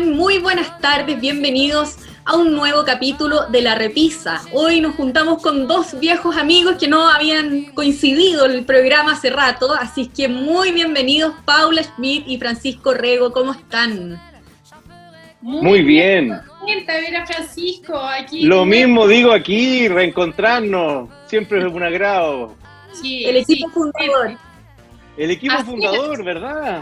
están? Muy buenas tardes, bienvenidos a un nuevo capítulo de La Repisa. Hoy nos juntamos con dos viejos amigos que no habían coincidido en el programa hace rato, así que muy bienvenidos Paula Schmidt y Francisco Rego, ¿cómo están? Muy, bien. bien. ver a Francisco aquí. Lo mismo digo aquí, reencontrarnos, siempre es un agrado. Sí, el equipo fundador. El equipo fundador, ¿verdad?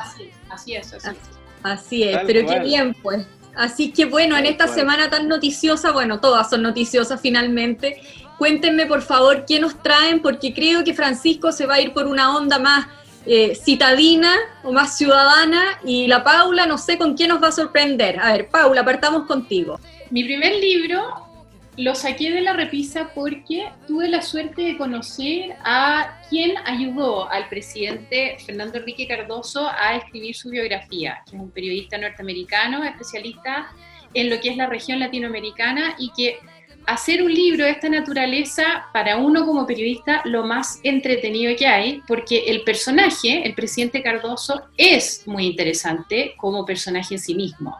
Así, es, así es. Así es, pero qué bien, pues. Así que bueno, en esta semana tan noticiosa, bueno, todas son noticiosas finalmente. Cuéntenme por favor qué nos traen, porque creo que Francisco se va a ir por una onda más eh, citadina o más ciudadana y la Paula no sé con quién nos va a sorprender. A ver, Paula, partamos contigo. Mi primer libro lo saqué de la repisa porque tuve la suerte de conocer a quien ayudó al presidente Fernando Enrique Cardoso a escribir su biografía, que es un periodista norteamericano, especialista en lo que es la región latinoamericana y que hacer un libro de esta naturaleza para uno como periodista lo más entretenido que hay, porque el personaje, el presidente Cardoso, es muy interesante como personaje en sí mismo.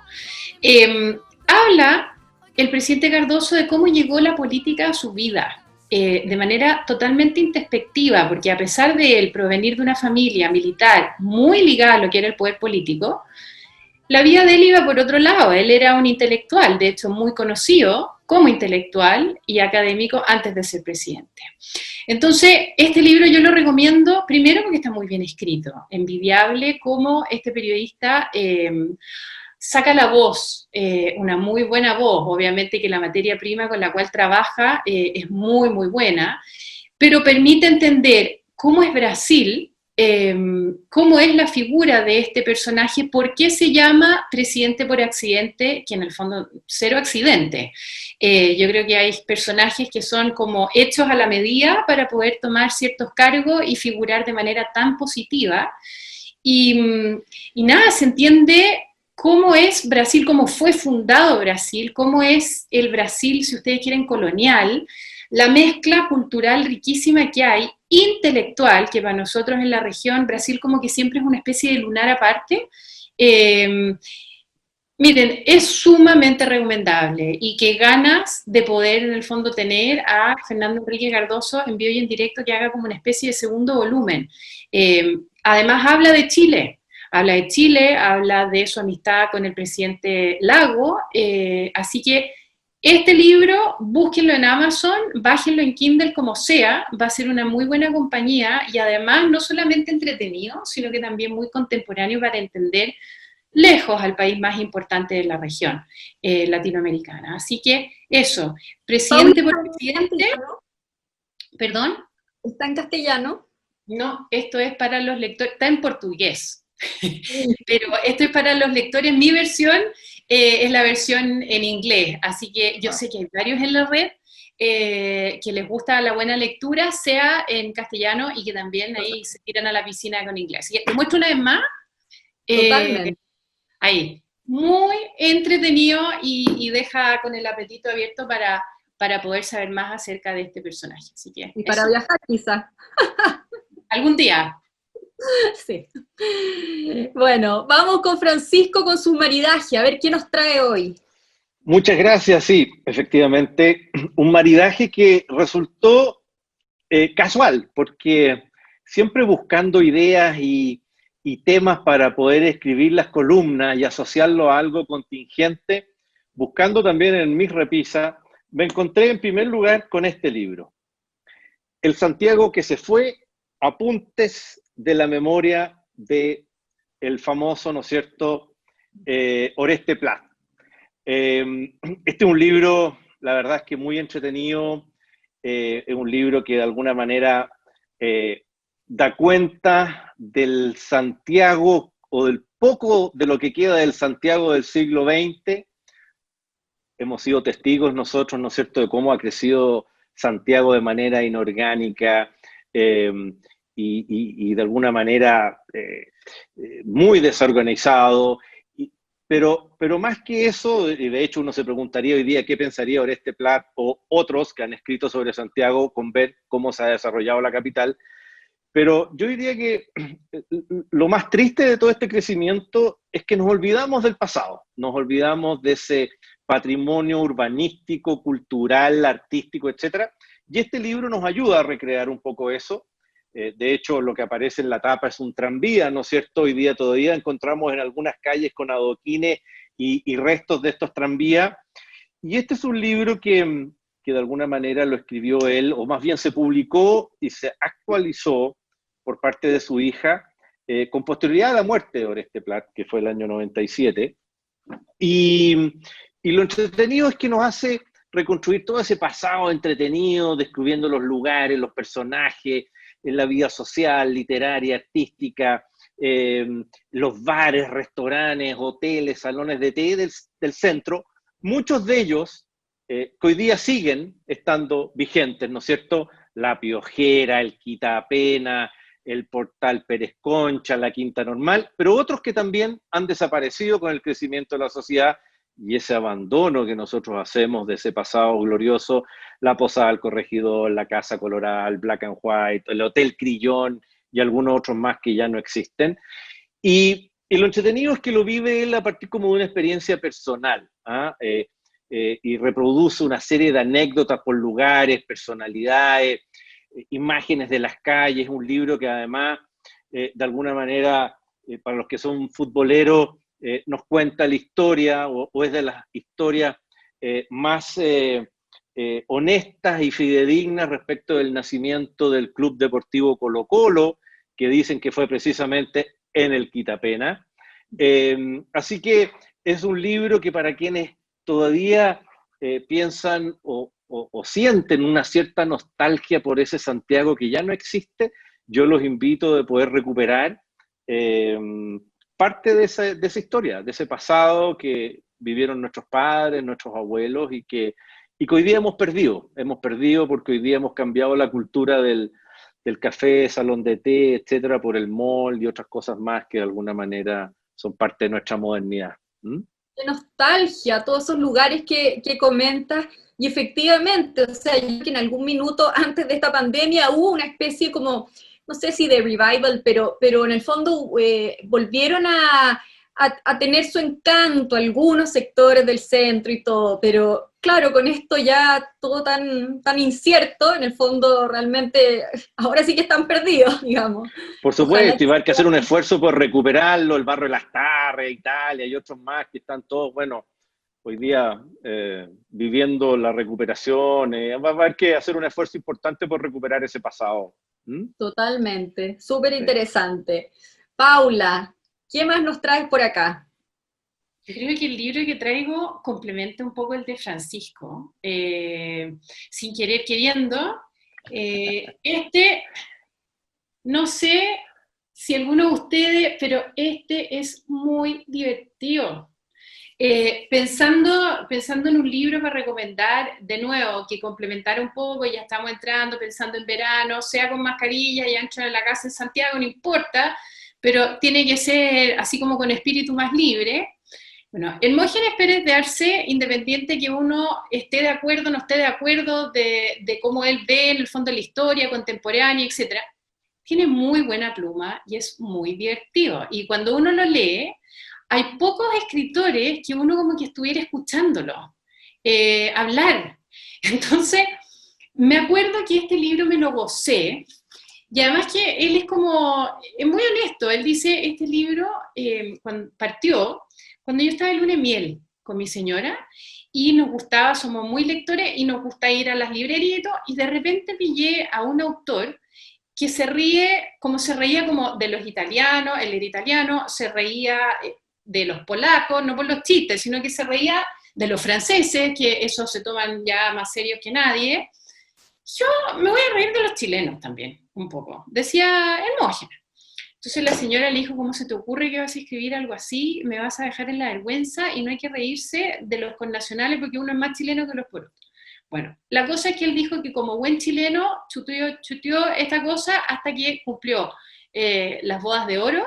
Em, habla el presidente Cardoso de cómo llegó la política a su vida, eh, de manera totalmente introspectiva, porque a pesar de él provenir de una familia militar muy ligada a lo que era el poder político, la vida de él iba por otro lado. Él era un intelectual, de hecho muy conocido como intelectual y académico antes de ser presidente. Entonces, este libro yo lo recomiendo primero porque está muy bien escrito, envidiable como este periodista eh, saca la voz, eh, una muy buena voz, obviamente que la materia prima con la cual trabaja eh, es muy, muy buena, pero permite entender cómo es Brasil, em, cómo es la figura de este personaje, por qué se llama presidente por accidente, que en el fondo cero accidente. Eh, yo creo que hay personajes que son como hechos a la medida para poder tomar ciertos cargos y figurar de manera tan positiva. Y, y nada, se entiende cómo es Brasil, cómo fue fundado Brasil, cómo es el Brasil, si ustedes quieren, colonial, la mezcla cultural riquísima que hay, intelectual, que para nosotros en la región, Brasil como que siempre es una especie de lunar aparte. Em, miren, es sumamente recomendable y que ganas de poder en el fondo tener a Fernando Enrique Cardoso en vivo y en directo que haga como una especie de segundo volumen. Em, además habla de Chile, habla de Chile, habla de su amistad con el presidente Lago, eh, así que este libro, búsquenlo en Amazon, bájenlo en Kindle como sea, va a ser una muy buena compañía y además no solamente entretenido, sino que también muy contemporáneo para entender lejos al país más importante de la región eh, latinoamericana. Así que eso, presidente por presidente, perdón. ¿Está en castellano? No, esto es para los lectores, está en portugués. Pero esto es para los lectores. Mi versión eh, es la versión en inglés, así que yo sé que hay varios en la red eh, que les gusta la buena lectura, sea en castellano y que también ahí se tiran a la piscina con inglés. Y muestro una vez más. Eh, ahí. Muy entretenido y, deja con el apetito abierto para, para poder saber más acerca de este personaje. Así que y para viajar quizá. Algún día. Sí. Bueno, vamos con Francisco con su maridaje, a ver qué nos trae hoy. Muchas gracias, sí, efectivamente, un maridaje que resultó eh, casual, porque siempre buscando ideas y, y temas para poder escribir las columnas y asociarlo a algo contingente, buscando también en mi repisa, me encontré en primer lugar con este libro, El Santiago que se fue, apuntes de la memoria de el famoso, ¿no es cierto?, eh, Oreste Plat. Em, este es un libro, la verdad es que muy entretenido, eh, es un libro que de alguna manera eh, da cuenta del Santiago o del poco de lo que queda del Santiago del siglo XX. Hemos sido testigos nosotros, ¿no es cierto?, de cómo ha crecido Santiago de manera inorgánica, em, y, de alguna manera eh, eh, muy desorganizado. pero, pero más que eso, y de hecho uno se preguntaría hoy día qué pensaría Oreste Plat o otros que han escrito sobre Santiago con ver cómo se ha desarrollado la capital. Pero yo diría que lo más triste de todo este crecimiento es que nos olvidamos del pasado, nos olvidamos de ese patrimonio urbanístico, cultural, artístico, etc. Y este libro nos ayuda a recrear un poco eso. Eh, de hecho, lo que aparece en la tapa es un tranvía, ¿no es cierto? Hoy día todavía encontramos en algunas calles con adoquines y, restos de estos tranvías. Y este es un libro que, que de alguna manera lo escribió él, o más bien se publicó y se actualizó por parte de su hija eh, con posterioridad a la muerte de Oreste Plat, que fue el año 97. Y, y lo entretenido es que nos hace reconstruir todo ese pasado entretenido, describiendo los lugares, los personajes, en la vida social, literaria, artística, eh, los bares, restaurantes, hoteles, salones de té del, centro, muchos de ellos eh, que hoy día siguen estando vigentes, ¿no es cierto? La Piojera, el Quitapena, el Portal Pérez Concha, la Quinta Normal, pero otros que también han desaparecido con el crecimiento de la sociedad y ese abandono que nosotros hacemos de ese pasado glorioso, la Posada del Corregidor, la Casa Coloral, Black and White, el Hotel Crillón y algunos otros más que ya no existen. Y, lo entretenido es que lo vive él a partir como de una experiencia personal. ¿ah? Eh, eh, y reproduce una serie de anécdotas por lugares, personalidades, eh, imágenes de las calles, un libro que además, de alguna manera, para los que son futboleros, nos cuenta la historia o, es de las historias más honestas y fidedignas respecto del nacimiento del Club Deportivo Colo Colo, que dicen que fue precisamente en el Quitapena. así que es un libro que para quienes todavía eh, piensan o, sienten una cierta nostalgia por ese Santiago que ya no existe, yo los invito a poder recuperar eh, parte de esa, historia, de ese pasado que vivieron nuestros padres, nuestros abuelos y que, y que hoy día hemos perdido. Hemos perdido porque hoy día hemos cambiado la cultura del, del café, salón de té, etcétera, por el mall y otras cosas más que de alguna manera son parte de nuestra modernidad. ¿Mm? nostalgia, todos esos lugares que, que comentas. Y efectivamente, o sea, que en algún minuto antes de esta pandemia hubo una especie como, no sé si de revival, pero, pero en el fondo eh, volvieron a, a, tener su encanto algunos sectores del centro y todo, pero claro, con esto ya todo tan, tan incierto, en el fondo realmente ahora sí que están perdidos, digamos. Por supuesto, y va a haber que hacer un esfuerzo por recuperarlo, el barrio de las Tarres, Italia y otros más que están todos, bueno, hoy día eh, viviendo la recuperación, eh, va a haber que hacer un esfuerzo importante por recuperar ese pasado. Totalmente, súper interesante. Paula, ¿Qué más nos traes por acá? Yo creo que el libro que traigo complementa un poco el de Francisco, eh, sin querer queriendo. Eh, este, no sé si alguno de ustedes, pero este es muy divertido. Eh, pensando, pensando en un libro para recomendar, de nuevo, que complementar un poco, ya estamos entrando, pensando en verano, sea con mascarilla y ancho en la casa en Santiago, no importa, pero tiene que ser así como con espíritu más libre. Bueno, Hermógenes Pérez de Arce, independiente que uno esté de acuerdo o no esté de acuerdo de, de, cómo él ve en el fondo la historia contemporánea, etc., tiene muy buena pluma y es muy divertido. Y cuando uno lo lee, hay pocos escritores que uno como que estuviera escuchándolo eh, hablar. Entonces, me acuerdo que este libro me lo gocé, y además que él es como, es muy honesto, él dice, este libro eh, partió cuando yo estaba en luna miel con mi señora y nos gustaba, somos muy lectores y nos gusta ir a las librerías y y de repente pillé a un autor que se ríe, como se reía como de los italianos, él era italiano, se reía eh, de los polacos, no por los chistes, sino que se reía de los franceses, que esos se toman ya más serios que nadie. Yo me voy a reír de los chilenos también un poco. Decía Hermógenes. Entonces la señora le dijo, ¿cómo se te ocurre que vas a escribir algo así? Me vas a dejar en la vergüenza y no hay que reírse de los connacionales porque uno es más chileno que los pueblos. Bueno, la cosa es que él dijo que como buen chileno chuteó, esta cosa hasta que cumplió eh, las bodas de oro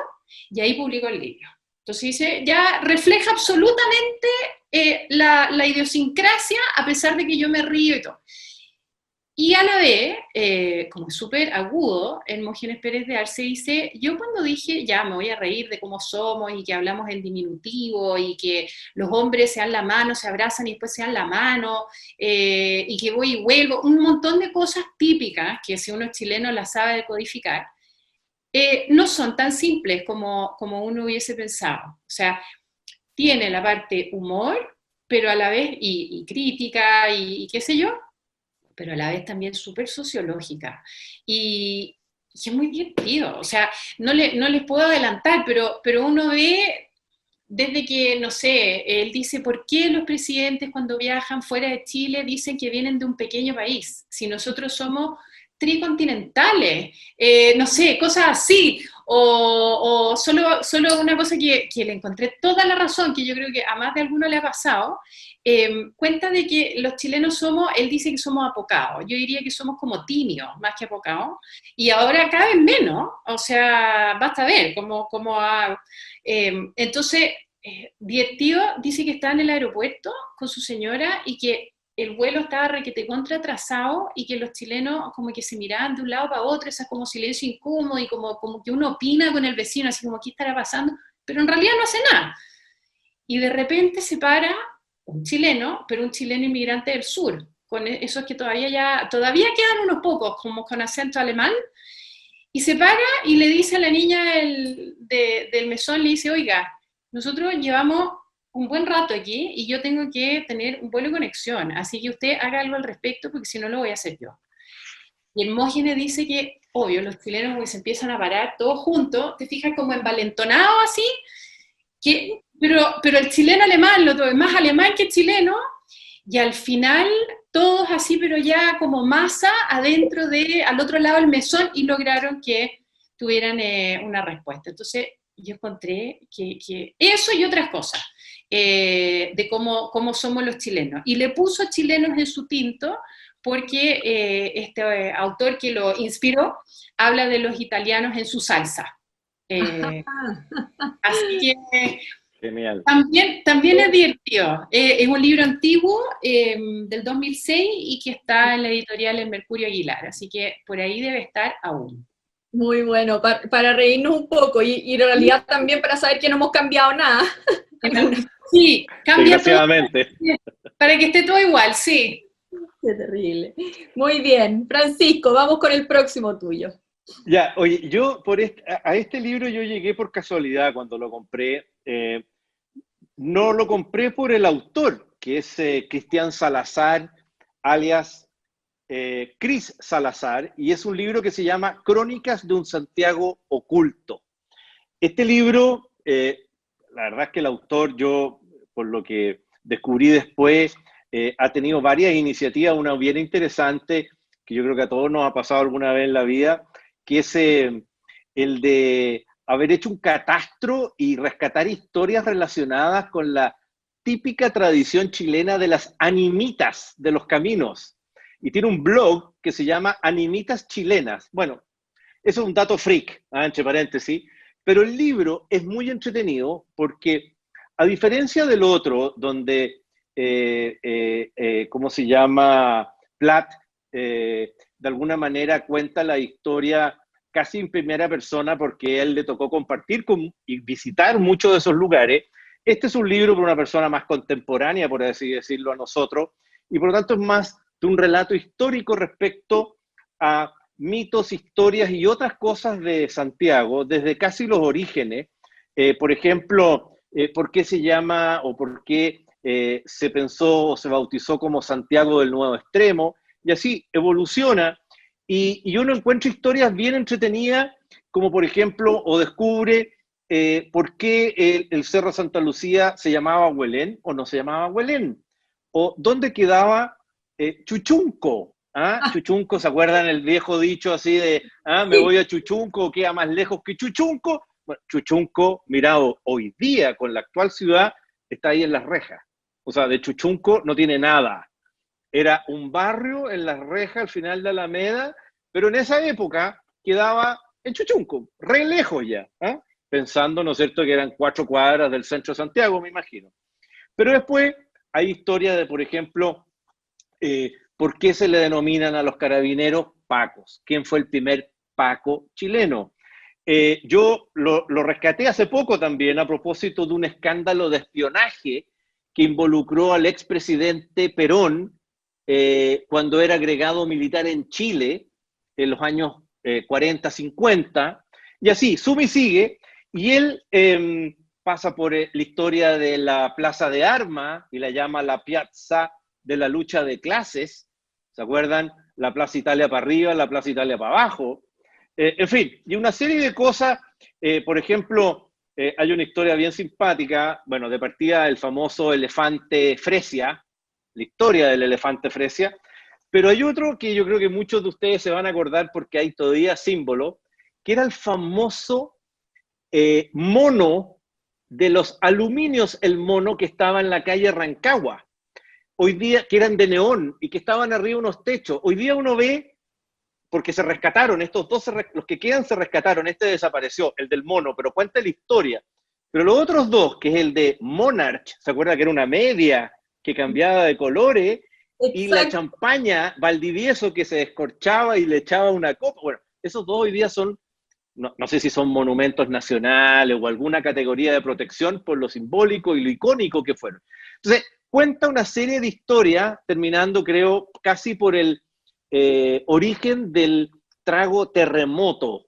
y ahí publicó el libro. Entonces dice, ya refleja absolutamente eh, la, la idiosincrasia a pesar de que yo me río y todo. Y a la vez, eh, como es súper agudo, el Mógenes Pérez de Arce dice, yo cuando dije, ya me voy a reír de cómo somos y que hablamos en diminutivo y que los hombres se dan la mano, se abrazan y después se dan la mano, eh, y que voy y vuelvo, un montón de cosas típicas que si uno es chileno las sabe decodificar, eh, no son tan simples como, como uno hubiese pensado. O sea, tiene la parte humor, pero a la vez, y, crítica, y qué sé yo, pero a la vez también súper sociológica. Y, es muy divertido, o sea, no, le, no les puedo adelantar, pero, pero uno ve desde que, no sé, él dice, ¿por qué los presidentes cuando viajan fuera de Chile dicen que vienen de un pequeño país? Si nosotros somos tricontinentales, eh, no sé, cosas así, o, solo, solo una cosa que, que, le encontré toda la razón, que yo creo que a más de alguno le ha pasado, em, cuenta de que los chilenos somos, él dice que somos apocados, yo diría que somos como timios, más que apocados, y ahora cada vez menos, o sea, basta ver cómo, cómo. Em, entonces, eh, dice que está en el aeropuerto con su señora y que el vuelo estaba requete contra atrasado y que los chilenos como que se miraban de un lado para otro, esa como silencio incómodo y como, como que uno opina con el vecino, así como, ¿qué estará pasando? Pero en realidad no hace nada. Y de repente se para un chileno, pero un chileno inmigrante del sur, con e, esos que todavía ya, todavía quedan unos pocos, como con acento alemán, y se para y le dice a la niña del, del mesón, le dice, oiga, nosotros llevamos un buen rato aquí y yo tengo que tener un vuelo de conexión, así que usted haga algo al respecto porque si no lo voy a hacer yo. Y el Mógenes dice que, obvio, los chilenos se empiezan a parar todos juntos, te fijas como envalentonado así, que, pero, pero el chileno alemán, lo es más alemán que chileno, y al final todos así, pero ya como masa adentro de, al otro lado del mesón y lograron que tuvieran eh, una respuesta. Entonces yo encontré que, que eso y otras cosas. Eh, de cómo, cómo, somos los chilenos. Y le puso chilenos en su tinto porque eh, este eh, autor que lo inspiró habla de los italianos en su salsa. así que Genial. También, también es divertido. es un libro antiguo del 2006 y que está en la editorial en Mercurio Aguilar, así que por ahí debe estar aún. Muy bueno, para, reírnos un poco y, y, en realidad también para saber que no hemos cambiado nada. Sí, cambia Para que esté todo igual, sí. Qué terrible. Muy bien. Francisco, vamos con el próximo tuyo. Ya, oye, yo por a este libro yo llegué por casualidad cuando lo compré. Eh, no lo compré por el autor, que es eh, Cristian Salazar, alias eh, Cris Salazar, y es un libro que se llama Crónicas de un Santiago Oculto. Este libro, la verdad es que el autor, yo por lo que descubrí después, eh, ha tenido varias iniciativas, una bien interesante, que yo creo que a todos nos ha pasado alguna vez en la vida, que es eh, el de haber hecho un catastro y rescatar historias relacionadas con la típica tradición chilena de las animitas de los caminos. Y tiene un blog que se llama Animitas Chilenas. Bueno, eso es un dato freak, ¿ah? entre paréntesis, pero el libro es muy entretenido porque a diferencia del otro, donde, eh, eh, eh, ¿cómo se llama? Platt, de alguna manera cuenta la historia casi en primera persona porque él le tocó compartir con, y visitar muchos de esos lugares. Este es un libro para una persona más contemporánea, por así decirlo, a nosotros, y por lo tanto es más de un relato histórico respecto a mitos, historias y otras cosas de Santiago, desde casi los orígenes. por ejemplo, eh, por qué se llama o por qué eh, se pensó o se bautizó como Santiago del Nuevo Extremo, y así evoluciona. Y, y uno encuentra historias bien entretenidas, como por ejemplo, o descubre eh, por qué el, Cerro Santa Lucía se llamaba Huelén o no se llamaba Huelén, o dónde quedaba Chuchunco. ¿ah? ¿Ah? Chuchunco, ¿se acuerdan el viejo dicho así de, ah, me voy a Chuchunco, queda más lejos que Chuchunco? Chuchunco, mirado hoy día con la actual ciudad, está ahí en las rejas. O sea, de Chuchunco no tiene nada. Era un barrio en las rejas al final de Alameda, pero en esa época quedaba en Chuchunco, re lejos ya, ¿ah? pensando, ¿no es cierto?, que eran cuatro cuadras del centro de Santiago, me imagino. Pero después hay historias de, por ejemplo, Eh, ¿Por qué se le denominan a los carabineros Pacos? ¿Quién fue el primer Paco chileno? Eh, yo lo, rescaté hace poco también a propósito de un escándalo de espionaje que involucró al expresidente Perón eh, cuando era agregado militar en Chile en los años 40, 50, y así, sube y sigue, y él em, pasa por la historia de la Plaza de Armas y la llama la Piazza de la lucha de clases, ¿se acuerdan? La Plaza Italia para arriba, la Plaza Italia para abajo, eh, en fin, y una serie de cosas, eh, por ejemplo, eh, hay una historia bien simpática, bueno, de partida el famoso elefante Fresia, la historia del elefante Fresia, pero hay otro que yo creo que muchos de ustedes se van a acordar porque hay todavía símbolo, que era el famoso mono de los aluminios, el mono que estaba en la calle Rancagua, hoy día, que eran de neón y que estaban arriba unos techos. Hoy día uno ve porque se rescataron, estos dos, los que quedan se rescataron, este desapareció, el del mono, pero cuenta la historia. Pero los otros dos, que es el de Monarch, ¿se acuerda que era una media que cambiaba de colores? Y la champaña Valdivieso que se descorchaba y le echaba una copa. Bueno, esos dos hoy día son, no, no, sé si son monumentos nacionales o alguna categoría de protección por lo simbólico y lo icónico que fueron. Entonces, cuenta una serie de historias, terminando creo casi por el eh, origen del trago terremoto.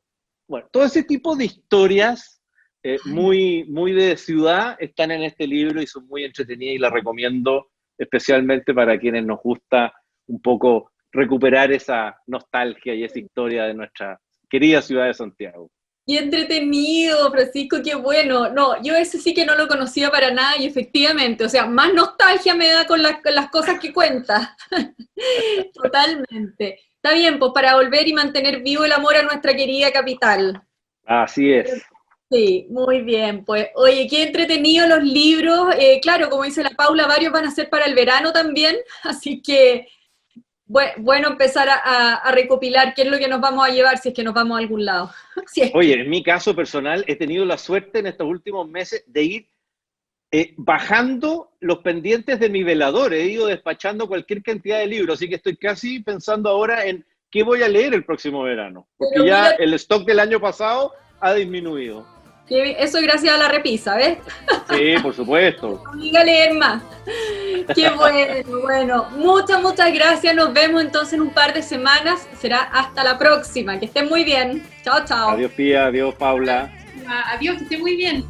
Bueno, todo ese tipo de historias eh, muy, muy de ciudad están en este libro y son muy entretenidas y las recomiendo especialmente para quienes nos gusta un poco recuperar esa nostalgia y esa historia de nuestra querida ciudad de Santiago. Qué entretenido, Francisco, qué bueno. No, yo ese sí que no lo conocía para nada y efectivamente, o sea, más nostalgia me da con, las cosas que cuenta. Totalmente. Está bien, pues para volver y mantener vivo el amor a nuestra querida capital. Así es. Sí, muy bien. Pues, oye, qué entretenido los libros. Eh, claro, como dice la Paula, varios van a ser para el verano también, así que bueno empezar a, recopilar qué es lo que nos vamos a llevar si es que nos vamos a algún lado. Oye, en mi caso personal he tenido la suerte en estos últimos meses de ir eh, bajando los pendientes de mi velador. He ido despachando cualquier cantidad de libros, así que estoy casi pensando ahora en qué voy a leer el próximo verano, porque ya el stock del año pasado ha disminuido. Eso gracias a la repisa, ¿ves? Sí, por supuesto. Obliga a leer más. Qué bueno, bueno. Muchas, muchas gracias. Nos vemos entonces en un par de semanas. Será hasta la próxima. Que estén muy bien. Chao, chao. Adiós, Pía. Adiós, Paula. Adiós, que estén muy bien.